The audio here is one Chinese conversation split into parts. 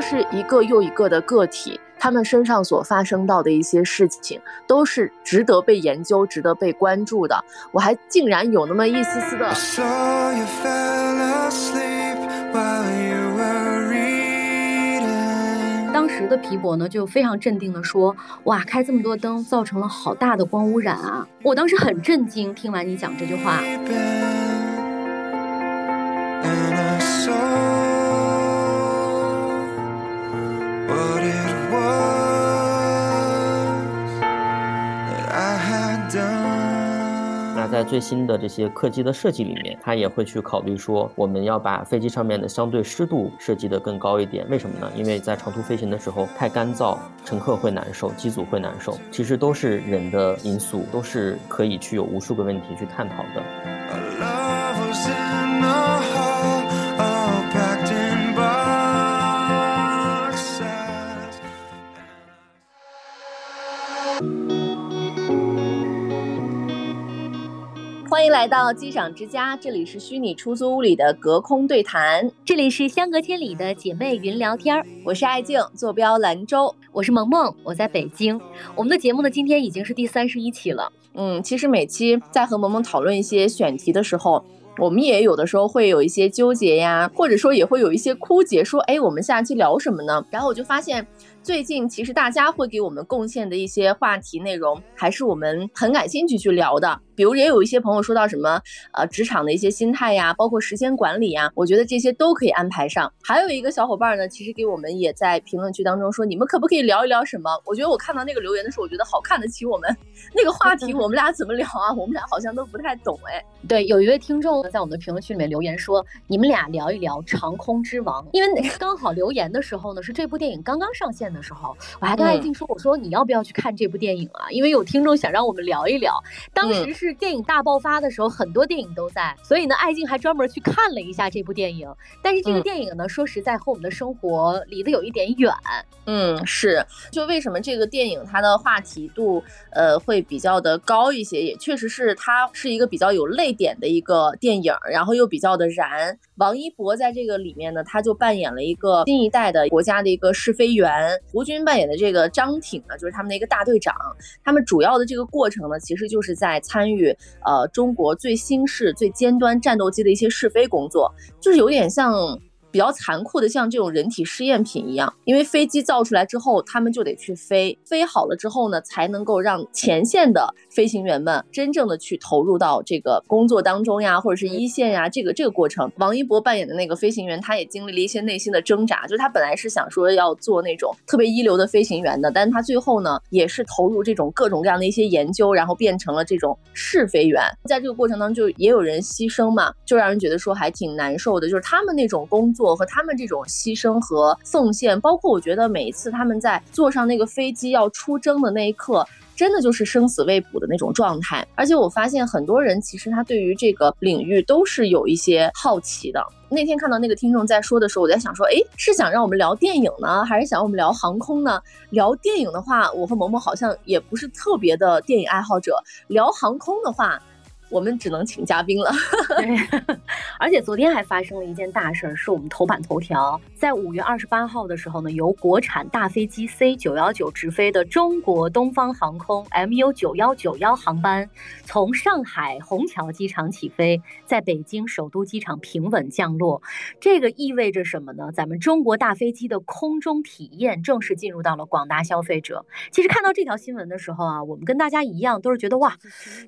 就是一个又一个的个体，他们身上所发生到的一些事情，都是值得被研究、值得被关注的。我还竟然有那么一丝丝的。当时的皮博呢，就非常镇定的说：“哇，开这么多灯，造成了好大的光污染啊！”我当时很震惊，听完你讲这句话。最新的这些客机的设计里面，它也会去考虑说，我们要把飞机上面的相对湿度设计得更高一点。为什么呢？因为在长途飞行的时候太干燥，乘客会难受，机组会难受。其实都是人的因素，都是可以去有无数个问题去探讨的。欢迎来到机长之家，这里是虚拟出租屋里的隔空对谈，这里是相隔千里的姐妹云聊天。我是爱静，坐标兰州；我是萌萌，我在北京。我们的节目呢，今天已经是第三十一期了。嗯，其实每期在和萌萌讨论一些选题的时候，我们也有的时候会有一些纠结呀，或者说也会有一些枯竭，说哎，我们下期聊什么呢？然后我就发现。最近其实大家会给我们贡献的一些话题内容，还是我们很感兴趣去聊的。比如也有一些朋友说到什么，呃，职场的一些心态呀，包括时间管理呀，我觉得这些都可以安排上。还有一个小伙伴呢，其实给我们也在评论区当中说，你们可不可以聊一聊什么？我觉得我看到那个留言的时候，我觉得好看得起我们那个话题，我们俩怎么聊啊？我们俩好像都不太懂哎。对，有一位听众在我们的评论区里面留言说，你们俩聊一聊《长空之王》，因为刚好留言的时候呢，是这部电影刚刚上线的时候，我还跟艾静说，我说你要不要去看这部电影啊？因为有听众想让我们聊一聊。当时是电影大爆发的时候，很多电影都在，所以呢，艾静还专门去看了一下这部电影。但是这个电影呢，说实在和我们的生活离得有一点远。嗯，是。就为什么这个电影它的话题度呃会比较的高一些？也确实是它是一个比较有泪点的一个电影，然后又比较的燃。王一博在这个里面呢，他就扮演了一个新一代的国家的一个试飞员，胡军扮演的这个张挺呢，就是他们的一个大队长。他们主要的这个过程呢，其实就是在参与呃中国最新式、最尖端战斗机的一些试飞工作，就是有点像。比较残酷的，像这种人体试验品一样，因为飞机造出来之后，他们就得去飞，飞好了之后呢，才能够让前线的飞行员们真正的去投入到这个工作当中呀，或者是一线呀，这个这个过程。王一博扮演的那个飞行员，他也经历了一些内心的挣扎，就是他本来是想说要做那种特别一流的飞行员的，但是他最后呢，也是投入这种各种各样的一些研究，然后变成了这种试飞员。在这个过程当中，就也有人牺牲嘛，就让人觉得说还挺难受的，就是他们那种工作。我和他们这种牺牲和奉献，包括我觉得每一次他们在坐上那个飞机要出征的那一刻，真的就是生死未卜的那种状态。而且我发现很多人其实他对于这个领域都是有一些好奇的。那天看到那个听众在说的时候，我在想说，哎，是想让我们聊电影呢，还是想让我们聊航空呢？聊电影的话，我和萌萌好像也不是特别的电影爱好者；聊航空的话。我们只能请嘉宾了，对，而且昨天还发生了一件大事儿，是我们头版头条，在五月二十八号的时候呢，由国产大飞机 C 九幺九直飞的中国东方航空 MU 九幺九幺航班，从上海虹桥机场起飞，在北京首都机场平稳降落。这个意味着什么呢？咱们中国大飞机的空中体验正式进入到了广大消费者。其实看到这条新闻的时候啊，我们跟大家一样，都是觉得哇，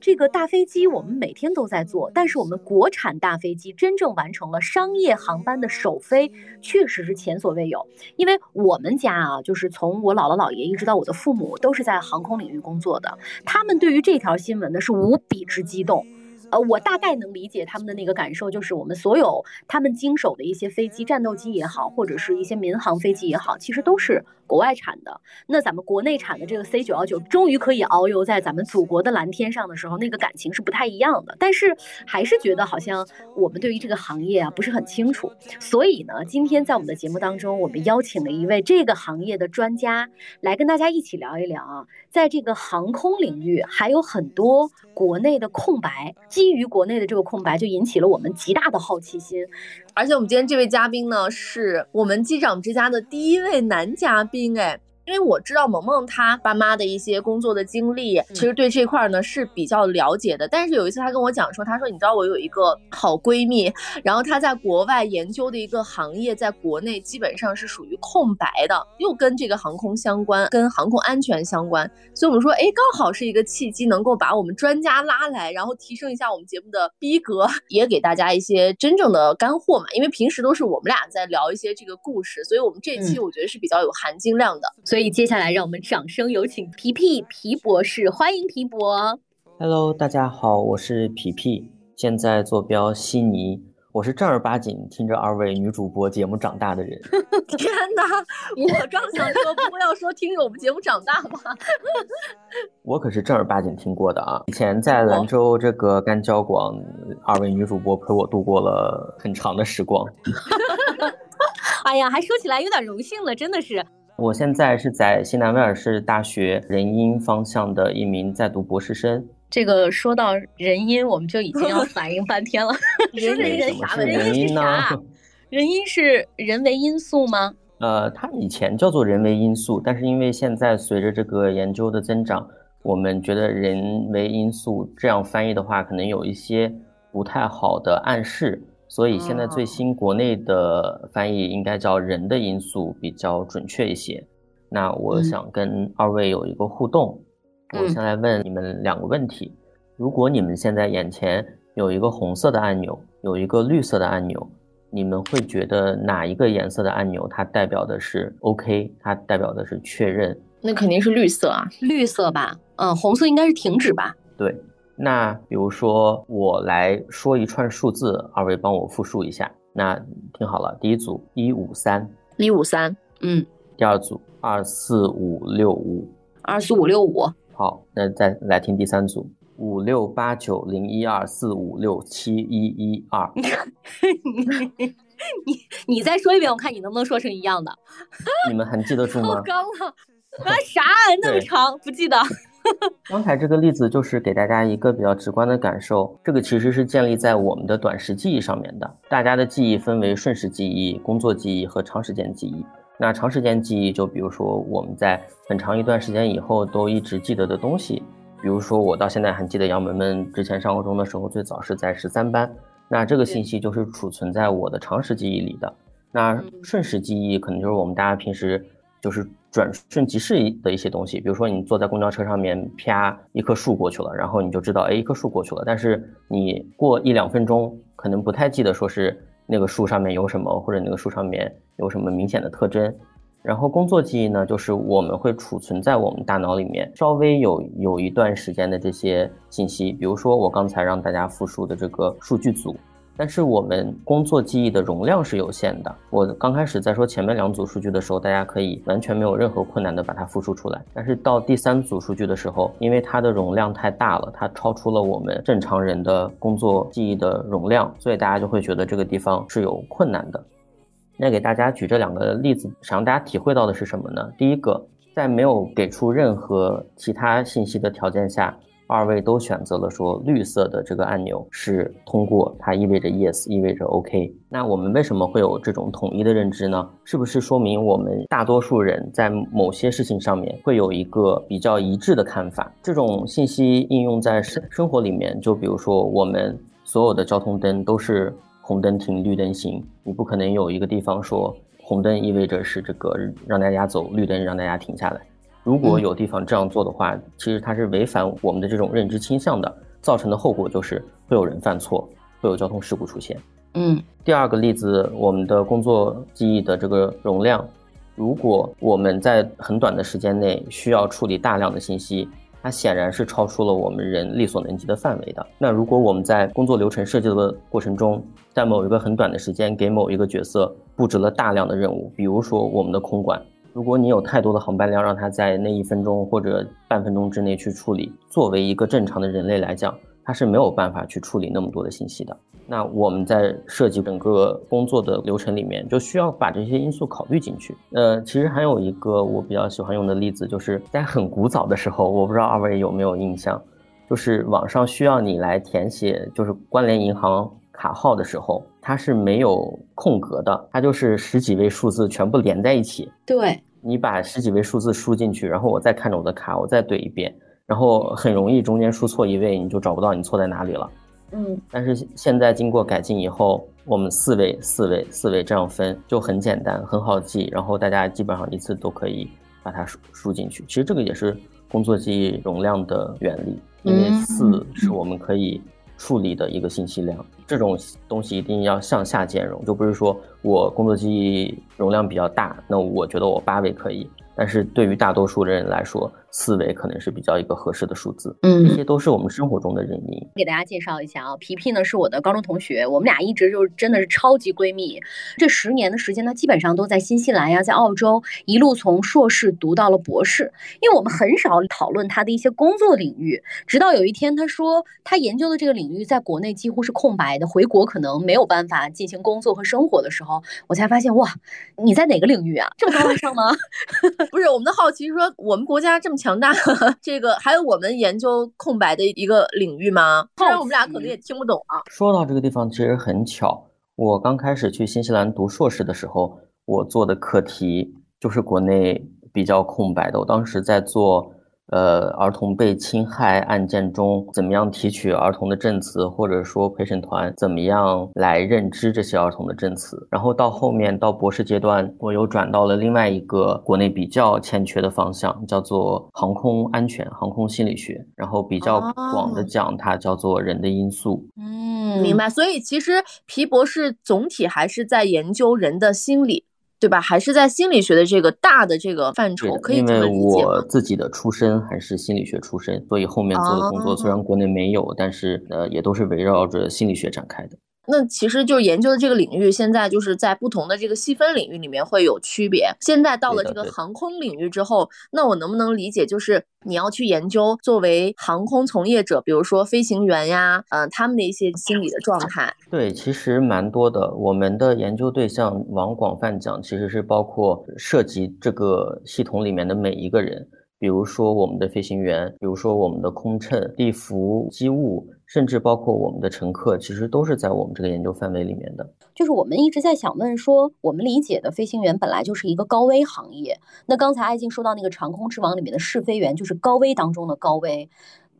这个大飞机我们。每天都在做，但是我们国产大飞机真正完成了商业航班的首飞，确实是前所未有。因为我们家啊，就是从我姥姥姥爷一直到我的父母，都是在航空领域工作的，他们对于这条新闻呢是无比之激动。呃，我大概能理解他们的那个感受，就是我们所有他们经手的一些飞机，战斗机也好，或者是一些民航飞机也好，其实都是国外产的。那咱们国内产的这个 C 九幺九，终于可以遨游在咱们祖国的蓝天上的时候，那个感情是不太一样的。但是还是觉得好像我们对于这个行业啊不是很清楚。所以呢，今天在我们的节目当中，我们邀请了一位这个行业的专家来跟大家一起聊一聊啊，在这个航空领域还有很多国内的空白。基于国内的这个空白，就引起了我们极大的好奇心。而且我们今天这位嘉宾呢，是我们机长之家的第一位男嘉宾，哎。因为我知道萌萌她爸妈的一些工作的经历，其实对这块呢是比较了解的。但是有一次她跟我讲说，她说你知道我有一个好闺蜜，然后她在国外研究的一个行业，在国内基本上是属于空白的，又跟这个航空相关，跟航空安全相关。所以我们说，哎，刚好是一个契机，能够把我们专家拉来，然后提升一下我们节目的逼格，也给大家一些真正的干货嘛。因为平时都是我们俩在聊一些这个故事，所以我们这期我觉得是比较有含金量的。所以接下来，让我们掌声有请皮皮皮博士，欢迎皮博。Hello，大家好，我是皮皮，现在坐标悉尼。我是正儿八经听着二位女主播节目长大的人。天哪，我刚想说，不要说听着我们节目长大吧？我可是正儿八经听过的啊！以前在兰州这个干交广，二位女主播陪我度过了很长的时光。哎呀，还说起来有点荣幸了，真的是。我现在是在新南威尔士大学人因方向的一名在读博士生。这个说到人因，我们就已经要 反应半天了。人因是啥？人因呢？人因是人为因素吗？呃，它以前叫做人为因素，但是因为现在随着这个研究的增长，我们觉得人为因素这样翻译的话，可能有一些不太好的暗示。所以现在最新国内的翻译应该叫“人的因素”比较准确一些。那我想跟二位有一个互动，我先来问你们两个问题：如果你们现在眼前有一个红色的按钮，有一个绿色的按钮，你们会觉得哪一个颜色的按钮它代表的是 OK，它代表的是确认？那肯定是绿色啊，绿色吧？嗯，红色应该是停止吧？对。那比如说，我来说一串数字，二位帮我复述一下。那听好了，第一组一五三一五三，嗯。第二组二四五六五二四五六五。好，那再来听第三组五六八九零一二四五六七一一二。你你再说一遍，我看你能不能说成一样的。你们还记得住吗？我刚了啊啥那么长？不记得。刚才这个例子就是给大家一个比较直观的感受，这个其实是建立在我们的短时记忆上面的。大家的记忆分为瞬时记忆、工作记忆和长时间记忆。那长时间记忆就比如说我们在很长一段时间以后都一直记得的东西，比如说我到现在还记得杨门门之前上高中的时候最早是在十三班，那这个信息就是储存在我的长时记忆里的。那瞬时记忆可能就是我们大家平时。就是转瞬即逝的一些东西，比如说你坐在公交车上面，啪，一棵树过去了，然后你就知道，哎，一棵树过去了。但是你过一两分钟，可能不太记得说是那个树上面有什么，或者那个树上面有什么明显的特征。然后工作记忆呢，就是我们会储存在我们大脑里面稍微有有一段时间的这些信息，比如说我刚才让大家复述的这个数据组。但是我们工作记忆的容量是有限的。我刚开始在说前面两组数据的时候，大家可以完全没有任何困难的把它复述出来。但是到第三组数据的时候，因为它的容量太大了，它超出了我们正常人的工作记忆的容量，所以大家就会觉得这个地方是有困难的。那给大家举这两个例子，想让大家体会到的是什么呢？第一个，在没有给出任何其他信息的条件下。二位都选择了说绿色的这个按钮是通过，它意味着 yes，意味着 OK。那我们为什么会有这种统一的认知呢？是不是说明我们大多数人在某些事情上面会有一个比较一致的看法？这种信息应用在生生活里面，就比如说我们所有的交通灯都是红灯停，绿灯行，你不可能有一个地方说红灯意味着是这个让大家走，绿灯让大家停下来。如果有地方这样做的话，其实它是违反我们的这种认知倾向的，造成的后果就是会有人犯错，会有交通事故出现。嗯，第二个例子，我们的工作记忆的这个容量，如果我们在很短的时间内需要处理大量的信息，它显然是超出了我们人力所能及的范围的。那如果我们在工作流程设计的过程中，在某一个很短的时间给某一个角色布置了大量的任务，比如说我们的空管。如果你有太多的航班量，让他在那一分钟或者半分钟之内去处理，作为一个正常的人类来讲，他是没有办法去处理那么多的信息的。那我们在设计整个工作的流程里面，就需要把这些因素考虑进去。呃，其实还有一个我比较喜欢用的例子，就是在很古早的时候，我不知道二位有没有印象。就是网上需要你来填写，就是关联银行卡号的时候，它是没有空格的，它就是十几位数字全部连在一起。对，你把十几位数字输进去，然后我再看着我的卡，我再对一遍，然后很容易中间输错一位，你就找不到你错在哪里了。嗯，但是现在经过改进以后，我们四位、四位、四位这样分就很简单，很好记，然后大家基本上一次都可以把它输输进去。其实这个也是工作记忆容量的原理，因为四是我们可以处理的一个信息量。这种东西一定要向下兼容，就不是说我工作记忆容量比较大，那我觉得我八位可以，但是对于大多数的人来说。四维可能是比较一个合适的数字，嗯，这些都是我们生活中的人因。给大家介绍一下啊，皮皮呢是我的高中同学，我们俩一直就是真的是超级闺蜜。这十年的时间，她基本上都在新西兰呀，在澳洲一路从硕士读到了博士。因为我们很少讨论她的一些工作领域，直到有一天她说她研究的这个领域在国内几乎是空白的，回国可能没有办法进行工作和生活的时候，我才发现哇，你在哪个领域啊？这么高大上吗？不是，我们的好奇是说我们国家这么。强大，这个还有我们研究空白的一个领域吗？虽然我们俩可能也听不懂啊。说到这个地方，其实很巧，我刚开始去新西兰读硕士的时候，我做的课题就是国内比较空白的。我当时在做。呃，儿童被侵害案件中，怎么样提取儿童的证词，或者说陪审团怎么样来认知这些儿童的证词？然后到后面到博士阶段，我又转到了另外一个国内比较欠缺的方向，叫做航空安全、航空心理学。然后比较广的讲，它叫做人的因素。嗯，明白。所以其实皮博士总体还是在研究人的心理。对吧？还是在心理学的这个大的这个范畴，可以这么理解因为我自己的出身还是心理学出身，所以后面做的工作虽然国内没有，但是呃，也都是围绕着心理学展开的。那其实就是研究的这个领域，现在就是在不同的这个细分领域里面会有区别。现在到了这个航空领域之后，那我能不能理解，就是你要去研究作为航空从业者，比如说飞行员呀，呃，他们的一些心理的状态？对，其实蛮多的。我们的研究对象往广泛讲，其实是包括涉及这个系统里面的每一个人。比如说我们的飞行员，比如说我们的空乘、地服机务，甚至包括我们的乘客，其实都是在我们这个研究范围里面的。就是我们一直在想问说，我们理解的飞行员本来就是一个高危行业，那刚才艾静说到那个长空之王里面的试飞员，就是高危当中的高危。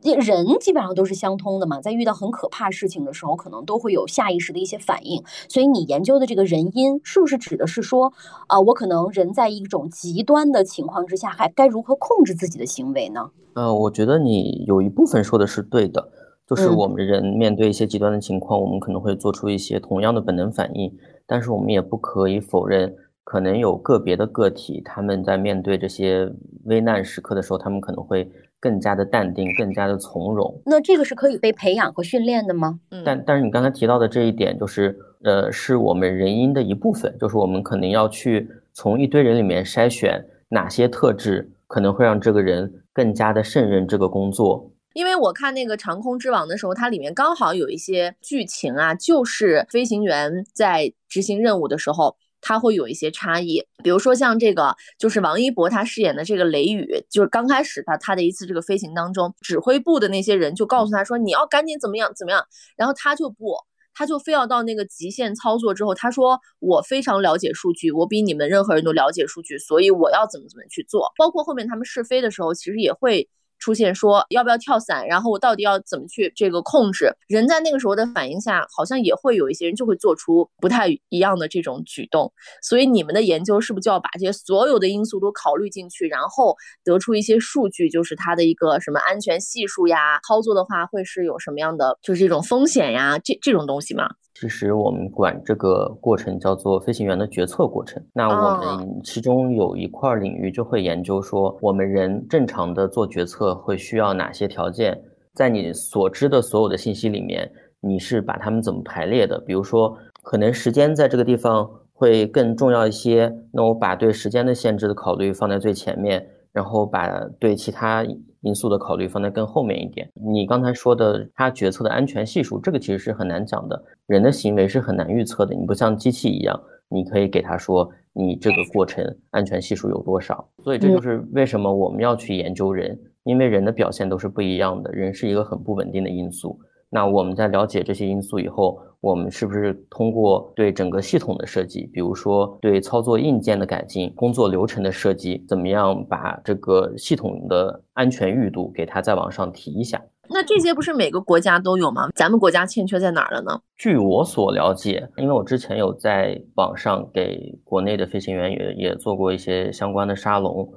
人基本上都是相通的嘛，在遇到很可怕事情的时候，可能都会有下意识的一些反应。所以你研究的这个人因，是不是指的是说，啊，我可能人在一种极端的情况之下，还该如何控制自己的行为呢？呃，我觉得你有一部分说的是对的，就是我们人面对一些极端的情况，我们可能会做出一些同样的本能反应，但是我们也不可以否认，可能有个别的个体，他们在面对这些危难时刻的时候，他们可能会。更加的淡定，更加的从容。那这个是可以被培养和训练的吗？嗯，但但是你刚才提到的这一点，就是呃，是我们人因的一部分，就是我们可能要去从一堆人里面筛选哪些特质可能会让这个人更加的胜任这个工作。因为我看那个《长空之王》的时候，它里面刚好有一些剧情啊，就是飞行员在执行任务的时候。他会有一些差异，比如说像这个，就是王一博他饰演的这个雷雨，就是刚开始他他的一次这个飞行当中，指挥部的那些人就告诉他说，你要赶紧怎么样怎么样，然后他就不，他就非要到那个极限操作之后，他说我非常了解数据，我比你们任何人都了解数据，所以我要怎么怎么去做，包括后面他们试飞的时候，其实也会。出现说要不要跳伞，然后我到底要怎么去这个控制？人在那个时候的反应下，好像也会有一些人就会做出不太一样的这种举动。所以你们的研究是不是就要把这些所有的因素都考虑进去，然后得出一些数据，就是它的一个什么安全系数呀？操作的话会是有什么样的就是这种风险呀？这这种东西吗？其实我们管这个过程叫做飞行员的决策过程。那我们其中有一块领域就会研究说，我们人正常的做决策会需要哪些条件？在你所知的所有的信息里面，你是把它们怎么排列的？比如说，可能时间在这个地方会更重要一些，那我把对时间的限制的考虑放在最前面，然后把对其他。因素的考虑放在更后面一点。你刚才说的他决策的安全系数，这个其实是很难讲的。人的行为是很难预测的，你不像机器一样，你可以给他说你这个过程安全系数有多少。所以这就是为什么我们要去研究人，因为人的表现都是不一样的，人是一个很不稳定的因素。那我们在了解这些因素以后，我们是不是通过对整个系统的设计，比如说对操作硬件的改进、工作流程的设计，怎么样把这个系统的安全裕度给它再往上提一下？那这些不是每个国家都有吗？咱们国家欠缺在哪儿了呢？据我所了解，因为我之前有在网上给国内的飞行员也也做过一些相关的沙龙，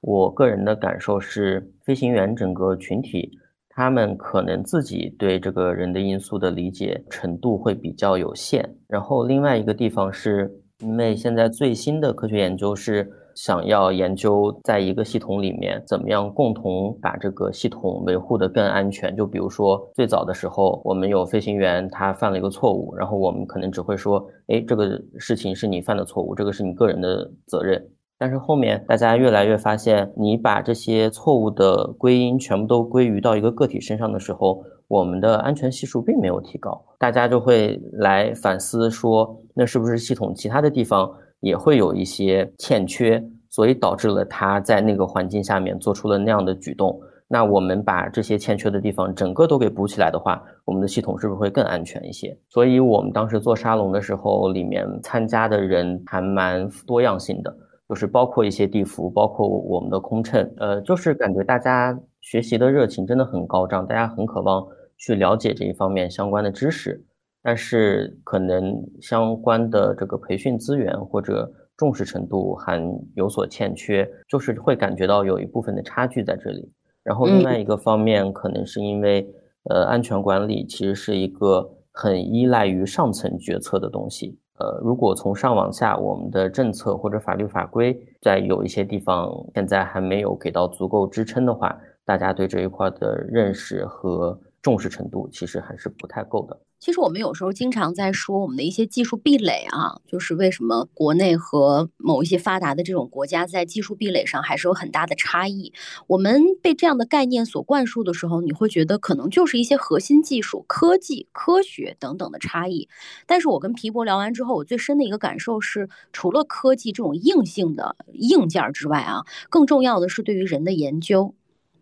我个人的感受是，飞行员整个群体。他们可能自己对这个人的因素的理解程度会比较有限。然后另外一个地方是，因为现在最新的科学研究是想要研究在一个系统里面怎么样共同把这个系统维护的更安全。就比如说最早的时候，我们有飞行员他犯了一个错误，然后我们可能只会说，哎，这个事情是你犯的错误，这个是你个人的责任。但是后面大家越来越发现，你把这些错误的归因全部都归于到一个个体身上的时候，我们的安全系数并没有提高。大家就会来反思说，那是不是系统其他的地方也会有一些欠缺，所以导致了他在那个环境下面做出了那样的举动？那我们把这些欠缺的地方整个都给补起来的话，我们的系统是不是会更安全一些？所以我们当时做沙龙的时候，里面参加的人还蛮多样性的。就是包括一些地服，包括我们的空乘，呃，就是感觉大家学习的热情真的很高涨，大家很渴望去了解这一方面相关的知识，但是可能相关的这个培训资源或者重视程度还有所欠缺，就是会感觉到有一部分的差距在这里。然后另外一个方面，可能是因为，呃，安全管理其实是一个很依赖于上层决策的东西。呃，如果从上往下，我们的政策或者法律法规在有一些地方现在还没有给到足够支撑的话，大家对这一块的认识和。重视程度其实还是不太够的。其实我们有时候经常在说我们的一些技术壁垒啊，就是为什么国内和某一些发达的这种国家在技术壁垒上还是有很大的差异。我们被这样的概念所灌输的时候，你会觉得可能就是一些核心技术、科技、科学等等的差异。但是我跟皮博聊完之后，我最深的一个感受是，除了科技这种硬性的硬件之外啊，更重要的是对于人的研究。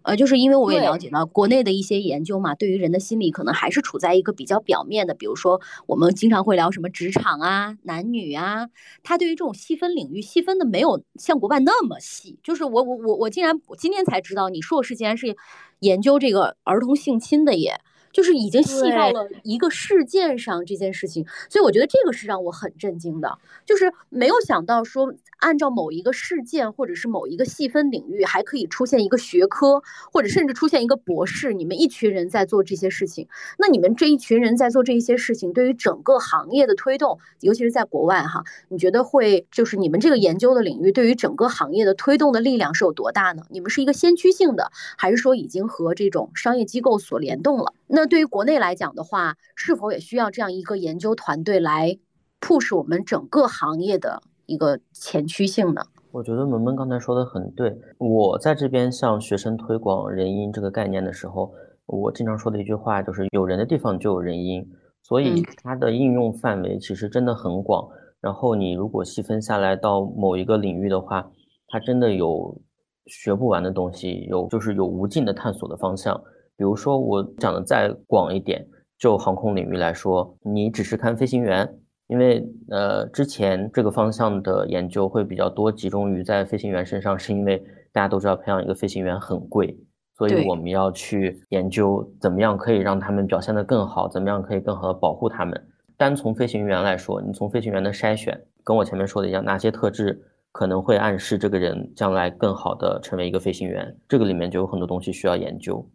呃，就是因为我也了解到国内的一些研究嘛，对于人的心理可能还是处在一个比较表面的，比如说我们经常会聊什么职场啊、男女啊，他对于这种细分领域细分的没有像国外那么细。就是我我我我竟然我今天才知道，你硕士竟然是研究这个儿童性侵的耶。就是已经细到了一个事件上这件事情，所以我觉得这个是让我很震惊的，就是没有想到说按照某一个事件或者是某一个细分领域，还可以出现一个学科，或者甚至出现一个博士，你们一群人在做这些事情。那你们这一群人在做这一些事情，对于整个行业的推动，尤其是在国外哈，你觉得会就是你们这个研究的领域对于整个行业的推动的力量是有多大呢？你们是一个先驱性的，还是说已经和这种商业机构所联动了？那对于国内来讲的话，是否也需要这样一个研究团队来 push 我们整个行业的一个前驱性呢？我觉得萌萌刚才说的很对。我在这边向学生推广人因这个概念的时候，我经常说的一句话就是：有人的地方就有人因，所以它的应用范围其实真的很广。然后你如果细分下来到某一个领域的话，它真的有学不完的东西，有就是有无尽的探索的方向。比如说，我讲的再广一点，就航空领域来说，你只是看飞行员，因为呃，之前这个方向的研究会比较多，集中于在飞行员身上，是因为大家都知道培养一个飞行员很贵，所以我们要去研究怎么样可以让他们表现得更好，怎么样可以更好的保护他们。单从飞行员来说，你从飞行员的筛选，跟我前面说的一样，哪些特质可能会暗示这个人将来更好的成为一个飞行员，这个里面就有很多东西需要研究。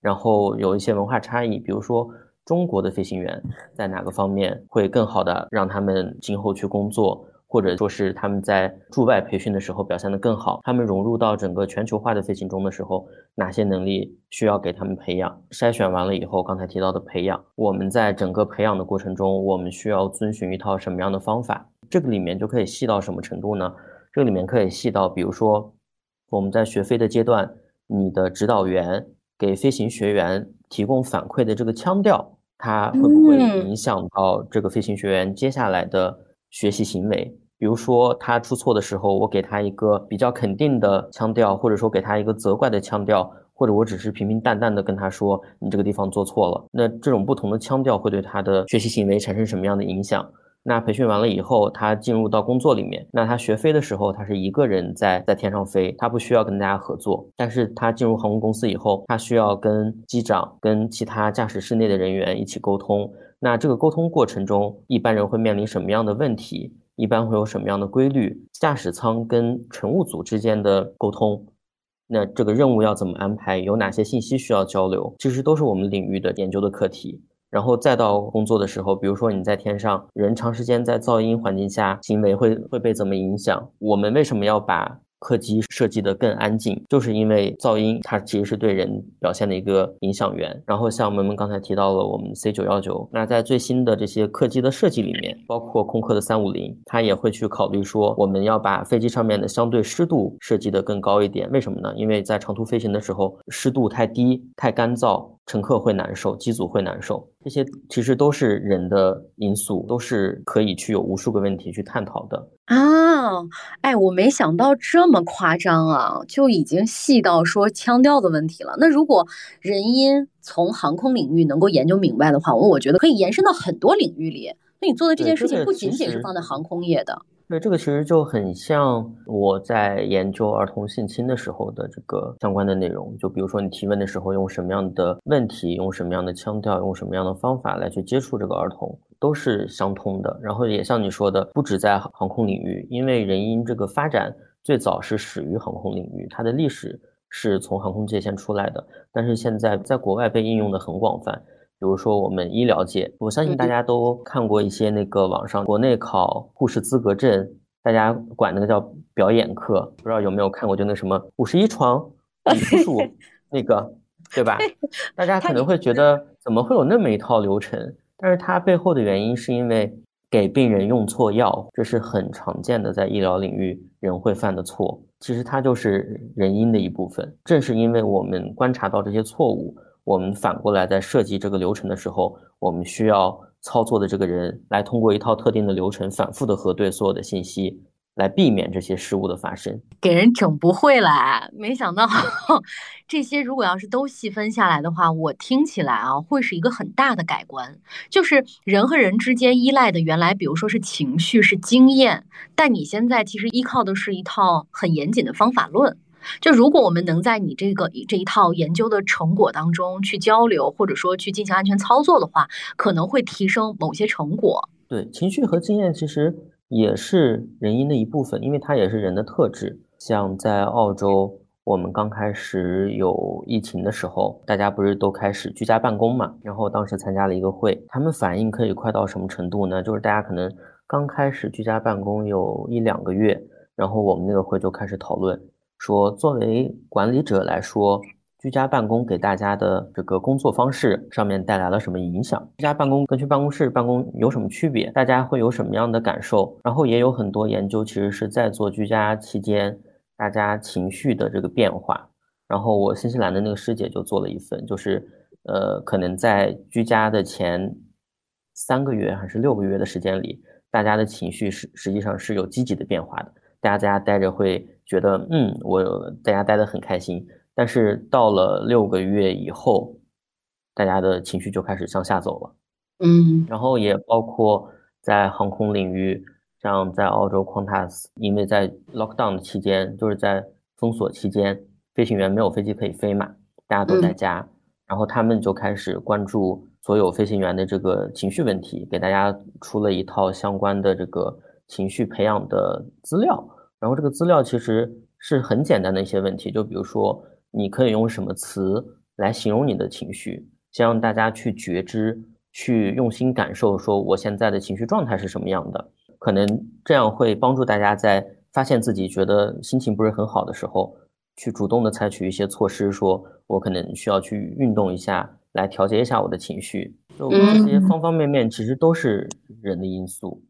然后有一些文化差异，比如说中国的飞行员在哪个方面会更好的让他们今后去工作，或者说是他们在驻外培训的时候表现得更好，他们融入到整个全球化的飞行中的时候，哪些能力需要给他们培养？筛选完了以后，刚才提到的培养，我们在整个培养的过程中，我们需要遵循一套什么样的方法？这个里面就可以细到什么程度呢？这个里面可以细到，比如说我们在学飞的阶段，你的指导员。给飞行学员提供反馈的这个腔调，它会不会影响到这个飞行学员接下来的学习行为？比如说他出错的时候，我给他一个比较肯定的腔调，或者说给他一个责怪的腔调，或者我只是平平淡淡的跟他说你这个地方做错了。那这种不同的腔调会对他的学习行为产生什么样的影响？那培训完了以后，他进入到工作里面，那他学飞的时候，他是一个人在在天上飞，他不需要跟大家合作。但是他进入航空公司以后，他需要跟机长、跟其他驾驶室内的人员一起沟通。那这个沟通过程中，一般人会面临什么样的问题？一般会有什么样的规律？驾驶舱跟乘务组之间的沟通，那这个任务要怎么安排？有哪些信息需要交流？其实都是我们领域的研究的课题。然后再到工作的时候，比如说你在天上，人长时间在噪音环境下，行为会会被怎么影响？我们为什么要把？客机设计的更安静，就是因为噪音它其实是对人表现的一个影响源。然后像我们刚才提到了我们 C 九幺九，那在最新的这些客机的设计里面，包括空客的三五零，它也会去考虑说，我们要把飞机上面的相对湿度设计的更高一点。为什么呢？因为在长途飞行的时候，湿度太低、太干燥。乘客会难受，机组会难受，这些其实都是人的因素，都是可以去有无数个问题去探讨的啊！哎，我没想到这么夸张啊，就已经细到说腔调的问题了。那如果人因从航空领域能够研究明白的话，我我觉得可以延伸到很多领域里。那你做的这件事情不仅仅是放在航空业的。对，这个其实就很像我在研究儿童性侵的时候的这个相关的内容。就比如说你提问的时候用什么样的问题，用什么样的腔调，用什么样的方法来去接触这个儿童，都是相通的。然后也像你说的，不止在航空领域，因为人因这个发展最早是始于航空领域，它的历史是从航空界先出来的，但是现在在国外被应用的很广泛。比如说我们医疗界，我相信大家都看过一些那个网上国内考护士资格证，大家管那个叫表演课，不知道有没有看过？就那什么五十一床李叔叔 那个，对吧？大家可能会觉得怎么会有那么一套流程？但是它背后的原因是因为给病人用错药，这是很常见的在医疗领域人会犯的错。其实它就是人因的一部分。正是因为我们观察到这些错误。我们反过来在设计这个流程的时候，我们需要操作的这个人来通过一套特定的流程，反复的核对所有的信息，来避免这些失误的发生。给人整不会了，没想到 这些如果要是都细分下来的话，我听起来啊，会是一个很大的改观。就是人和人之间依赖的原来，比如说是情绪、是经验，但你现在其实依靠的是一套很严谨的方法论。就如果我们能在你这个这一套研究的成果当中去交流，或者说去进行安全操作的话，可能会提升某些成果。对，情绪和经验其实也是人因的一部分，因为它也是人的特质。像在澳洲，我们刚开始有疫情的时候，大家不是都开始居家办公嘛？然后当时参加了一个会，他们反应可以快到什么程度呢？就是大家可能刚开始居家办公有一两个月，然后我们那个会就开始讨论。说，作为管理者来说，居家办公给大家的这个工作方式上面带来了什么影响？居家办公跟去办公室办公有什么区别？大家会有什么样的感受？然后也有很多研究，其实是在做居家期间大家情绪的这个变化。然后我新西兰的那个师姐就做了一份，就是呃，可能在居家的前三个月还是六个月的时间里，大家的情绪是实际上是有积极的变化的。大家在家待着会。觉得嗯，我在家待得很开心，但是到了六个月以后，大家的情绪就开始向下走了。嗯，然后也包括在航空领域，像在澳洲 Qantas，因为在 lockdown 的期间，就是在封锁期间，飞行员没有飞机可以飞嘛，大家都在家，然后他们就开始关注所有飞行员的这个情绪问题，给大家出了一套相关的这个情绪培养的资料。然后这个资料其实是很简单的一些问题，就比如说你可以用什么词来形容你的情绪，先让大家去觉知，去用心感受，说我现在的情绪状态是什么样的，可能这样会帮助大家在发现自己觉得心情不是很好的时候，去主动的采取一些措施，说我可能需要去运动一下，来调节一下我的情绪。就这些方方面面，其实都是人的因素。嗯，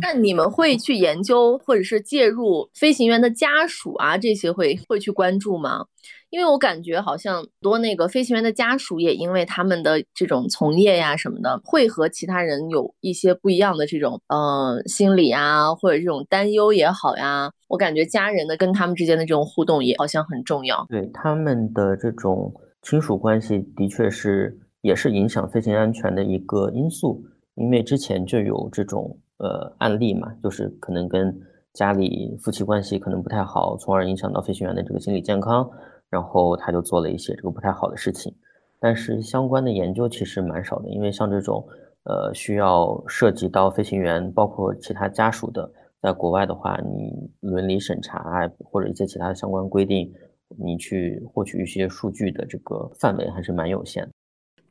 那你们会去研究或者是介入飞行员的家属啊，这些会会去关注吗？因为我感觉好像多那个飞行员的家属也因为他们的这种从业呀什么的，会和其他人有一些不一样的这种呃心理啊，或者这种担忧也好呀。我感觉家人的跟他们之间的这种互动也好像很重要。对他们的这种亲属关系，的确是也是影响飞行安全的一个因素。因为之前就有这种呃案例嘛，就是可能跟家里夫妻关系可能不太好，从而影响到飞行员的这个心理健康。然后他就做了一些这个不太好的事情，但是相关的研究其实蛮少的，因为像这种呃需要涉及到飞行员包括其他家属的，在国外的话，你伦理审查或者一些其他的相关规定，你去获取一些数据的这个范围还是蛮有限的。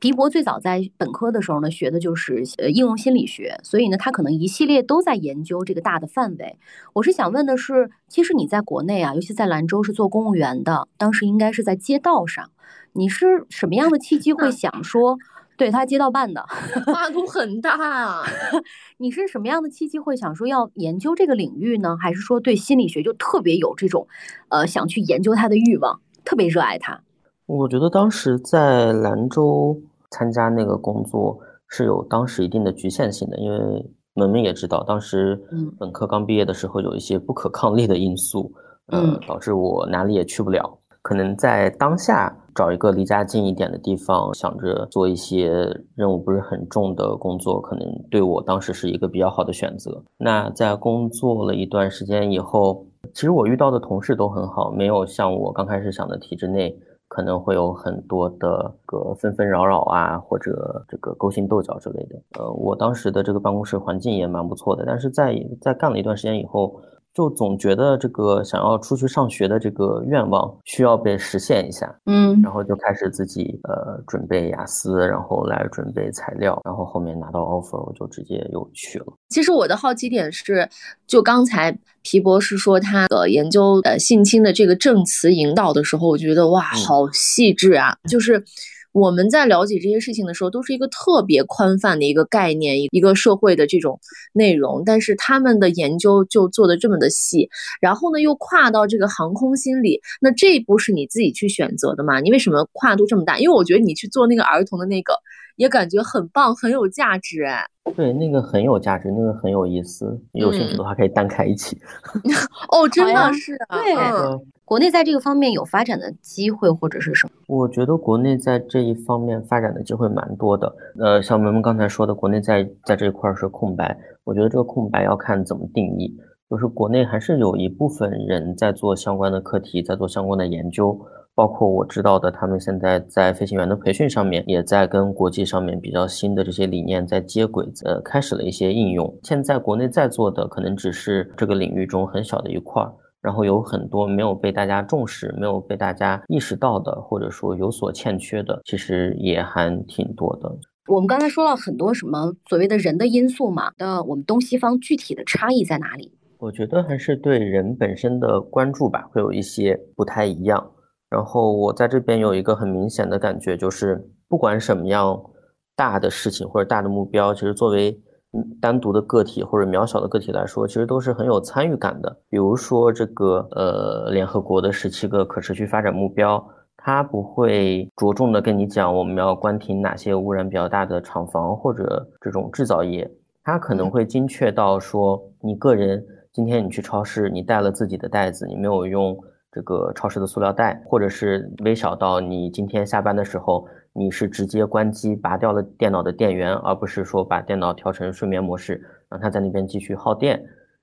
皮博最早在本科的时候呢，学的就是呃应用心理学，所以呢，他可能一系列都在研究这个大的范围。我是想问的是，其实你在国内啊，尤其在兰州是做公务员的，当时应该是在街道上，你是什么样的契机会 想说，对他街道办的，跨度很大啊？你是什么样的契机会想说要研究这个领域呢？还是说对心理学就特别有这种呃想去研究它的欲望，特别热爱它？我觉得当时在兰州。参加那个工作是有当时一定的局限性的，因为门门也知道，当时本科刚毕业的时候有一些不可抗力的因素，嗯，导致我哪里也去不了。可能在当下找一个离家近一点的地方，想着做一些任务不是很重的工作，可能对我当时是一个比较好的选择。那在工作了一段时间以后，其实我遇到的同事都很好，没有像我刚开始想的体制内。可能会有很多的个纷纷扰扰啊，或者这个勾心斗角之类的。呃，我当时的这个办公室环境也蛮不错的，但是在在干了一段时间以后。就总觉得这个想要出去上学的这个愿望需要被实现一下，嗯，然后就开始自己呃准备雅思，然后来准备材料，然后后面拿到 offer 我就直接又去了。其实我的好奇点是，就刚才皮博士说他的研究呃性侵的这个证词引导的时候，我觉得哇，好细致啊，就是。我们在了解这些事情的时候，都是一个特别宽泛的一个概念，一一个社会的这种内容。但是他们的研究就做的这么的细，然后呢又跨到这个航空心理，那这一步是你自己去选择的吗？你为什么跨度这么大？因为我觉得你去做那个儿童的那个，也感觉很棒，很有价值。哎，对，那个很有价值，那个很有意思。有兴趣的话可以单开一起。哦，真的是啊，对。国内在这个方面有发展的机会或者是什么？我觉得国内在这一方面发展的机会蛮多的。呃，像我们刚才说的，国内在在这一块是空白。我觉得这个空白要看怎么定义。就是国内还是有一部分人在做相关的课题，在做相关的研究。包括我知道的，他们现在在飞行员的培训上面，也在跟国际上面比较新的这些理念在接轨，呃，开始了一些应用。现在国内在做的可能只是这个领域中很小的一块儿。然后有很多没有被大家重视、没有被大家意识到的，或者说有所欠缺的，其实也还挺多的。我们刚才说了很多什么所谓的人的因素嘛，那我们东西方具体的差异在哪里？我觉得还是对人本身的关注吧，会有一些不太一样。然后我在这边有一个很明显的感觉，就是不管什么样大的事情或者大的目标，其实作为单独的个体或者渺小的个体来说，其实都是很有参与感的。比如说这个呃，联合国的十七个可持续发展目标，它不会着重的跟你讲我们要关停哪些污染比较大的厂房或者这种制造业，它可能会精确到说你个人今天你去超市，你带了自己的袋子，你没有用这个超市的塑料袋，或者是微小到你今天下班的时候。你是直接关机拔掉了电脑的电源，而不是说把电脑调成睡眠模式，让它在那边继续耗电。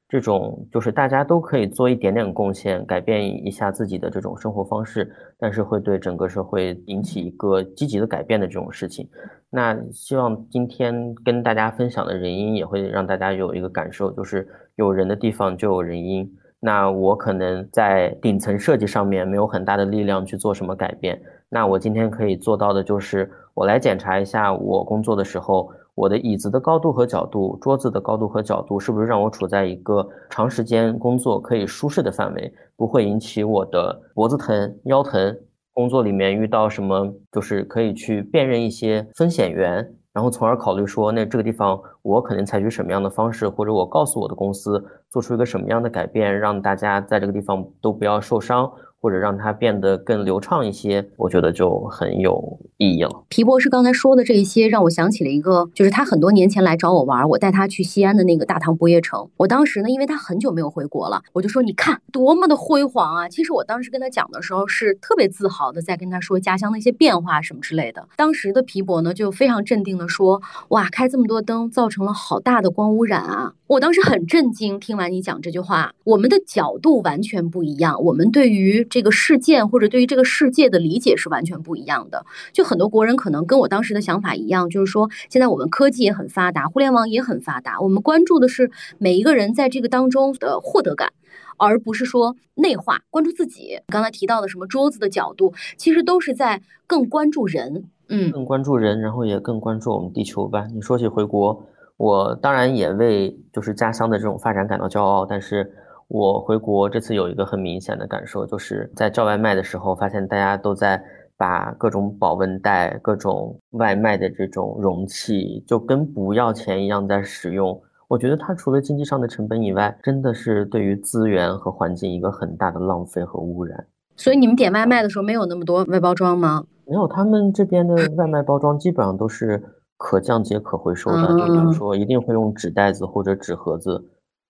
这种就是大家都可以做一点点贡献，改变一下自己的这种生活方式，但是会对整个社会引起一个积极的改变的这种事情。那希望今天跟大家分享的人因也会让大家有一个感受，就是有人的地方就有人因。那我可能在顶层设计上面没有很大的力量去做什么改变。那我今天可以做到的就是，我来检查一下我工作的时候，我的椅子的高度和角度，桌子的高度和角度，是不是让我处在一个长时间工作可以舒适的范围，不会引起我的脖子疼、腰疼。工作里面遇到什么，就是可以去辨认一些风险源，然后从而考虑说，那这个地方我肯定采取什么样的方式，或者我告诉我的公司做出一个什么样的改变，让大家在这个地方都不要受伤。或者让它变得更流畅一些，我觉得就很有意义了。皮博士刚才说的这一些，让我想起了一个，就是他很多年前来找我玩，我带他去西安的那个大唐不夜城。我当时呢，因为他很久没有回国了，我就说：“你看多么的辉煌啊！”其实我当时跟他讲的时候，是特别自豪的，在跟他说家乡的一些变化什么之类的。当时的皮博呢，就非常镇定的说：“哇，开这么多灯，造成了好大的光污染啊！”我当时很震惊，听完你讲这句话，我们的角度完全不一样，我们对于这个事件或者对于这个世界的理解是完全不一样的。就很多国人可能跟我当时的想法一样，就是说现在我们科技也很发达，互联网也很发达，我们关注的是每一个人在这个当中的获得感，而不是说内化关注自己。刚才提到的什么桌子的角度，其实都是在更关注人，嗯，更关注人，然后也更关注我们地球吧。你说起回国。我当然也为就是家乡的这种发展感到骄傲，但是我回国这次有一个很明显的感受，就是在叫外卖的时候，发现大家都在把各种保温袋、各种外卖的这种容器，就跟不要钱一样在使用。我觉得它除了经济上的成本以外，真的是对于资源和环境一个很大的浪费和污染。所以你们点外卖的时候没有那么多外包装吗？没有，他们这边的外卖包装基本上都是。可降解、可回收的，就比如说一定会用纸袋子或者纸盒子，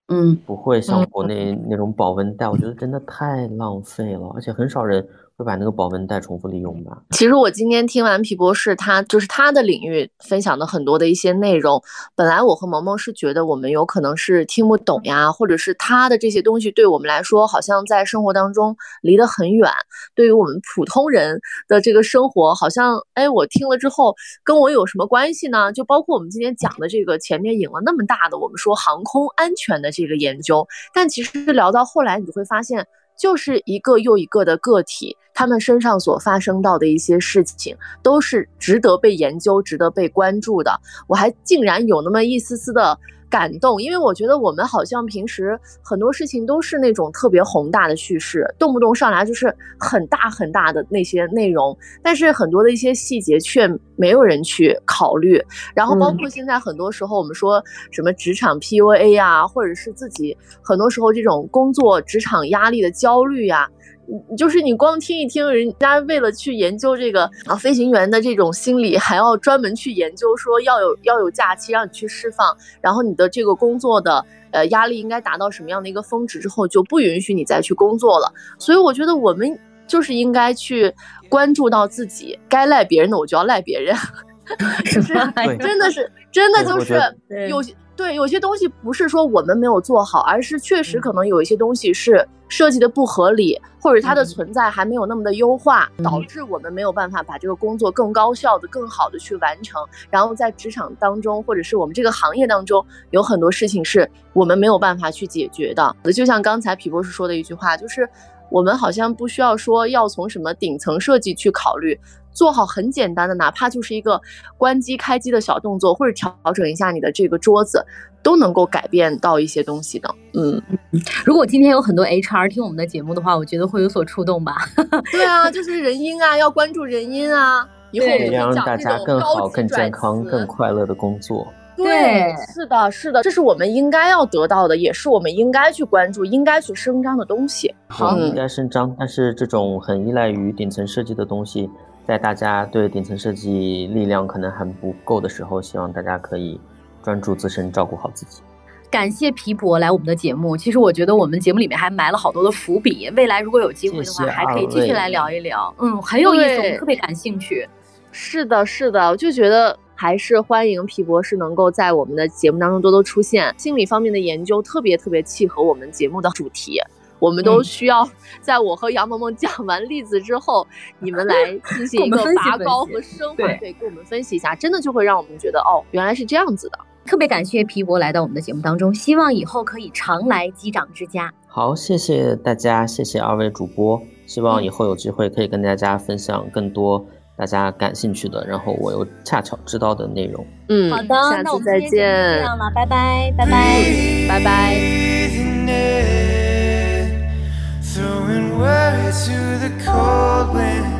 嗯，不会像国内那种保温袋，我觉得真的太浪费了，而且很少人。会把那个保温袋重复利用吧。其实我今天听完皮博士，他就是他的领域分享的很多的一些内容。本来我和萌萌是觉得我们有可能是听不懂呀，或者是他的这些东西对我们来说好像在生活当中离得很远。对于我们普通人的这个生活，好像哎，我听了之后跟我有什么关系呢？就包括我们今天讲的这个前面引了那么大的我们说航空安全的这个研究，但其实聊到后来，你会发现。就是一个又一个的个体，他们身上所发生到的一些事情，都是值得被研究、值得被关注的。我还竟然有那么一丝丝的。感动，因为我觉得我们好像平时很多事情都是那种特别宏大的叙事，动不动上来就是很大很大的那些内容，但是很多的一些细节却没有人去考虑。然后包括现在很多时候我们说什么职场 PUA 啊，或者是自己很多时候这种工作职场压力的焦虑呀。就是你光听一听，人家为了去研究这个啊飞行员的这种心理，还要专门去研究说要有要有假期让你去释放，然后你的这个工作的呃压力应该达到什么样的一个峰值之后，就不允许你再去工作了。所以我觉得我们就是应该去关注到自己，该赖别人的我就要赖别人，是不是？真的是真的就是有些。对，有些东西不是说我们没有做好，而是确实可能有一些东西是设计的不合理，或者它的存在还没有那么的优化，导致我们没有办法把这个工作更高效的、更好的去完成。然后在职场当中，或者是我们这个行业当中，有很多事情是我们没有办法去解决的。就像刚才皮博士说的一句话，就是我们好像不需要说要从什么顶层设计去考虑。做好很简单的，哪怕就是一个关机开机的小动作，或者调整一下你的这个桌子，都能够改变到一些东西的。嗯，如果今天有很多 HR 听我们的节目的话，我觉得会有所触动吧。对啊，就是人因啊，要关注人因啊，以后让大家更好、更健康、更快乐的工作。对，是的，是的，这是我们应该要得到的，也是我们应该去关注、应该去声张的东西。好，应该声张，但是这种很依赖于顶层设计的东西。在大家对顶层设计力量可能还不够的时候，希望大家可以专注自身，照顾好自己。感谢皮博来我们的节目。其实我觉得我们节目里面还埋了好多的伏笔，未来如果有机会的话，还可以继续来聊一聊。嗯，很有意思，我们特别感兴趣。是的，是的，我就觉得还是欢迎皮博士能够在我们的节目当中多多出现。心理方面的研究特别特别契合我们节目的主题。我们都需要在我和杨萌萌讲完例子之后，你们来进行一个拔高和升华，对，给我们分析一下，真的就会让我们觉得哦，原来是这样子的。特别感谢皮博来到我们的节目当中，希望以后可以常来机长之家。好，谢谢大家，谢谢二位主播，希望以后有机会可以跟大家分享更多大家感兴趣的，然后我又恰巧知道的内容。嗯，好的，下次再见。这样了，拜拜，拜拜，拜拜。word to the cold wind.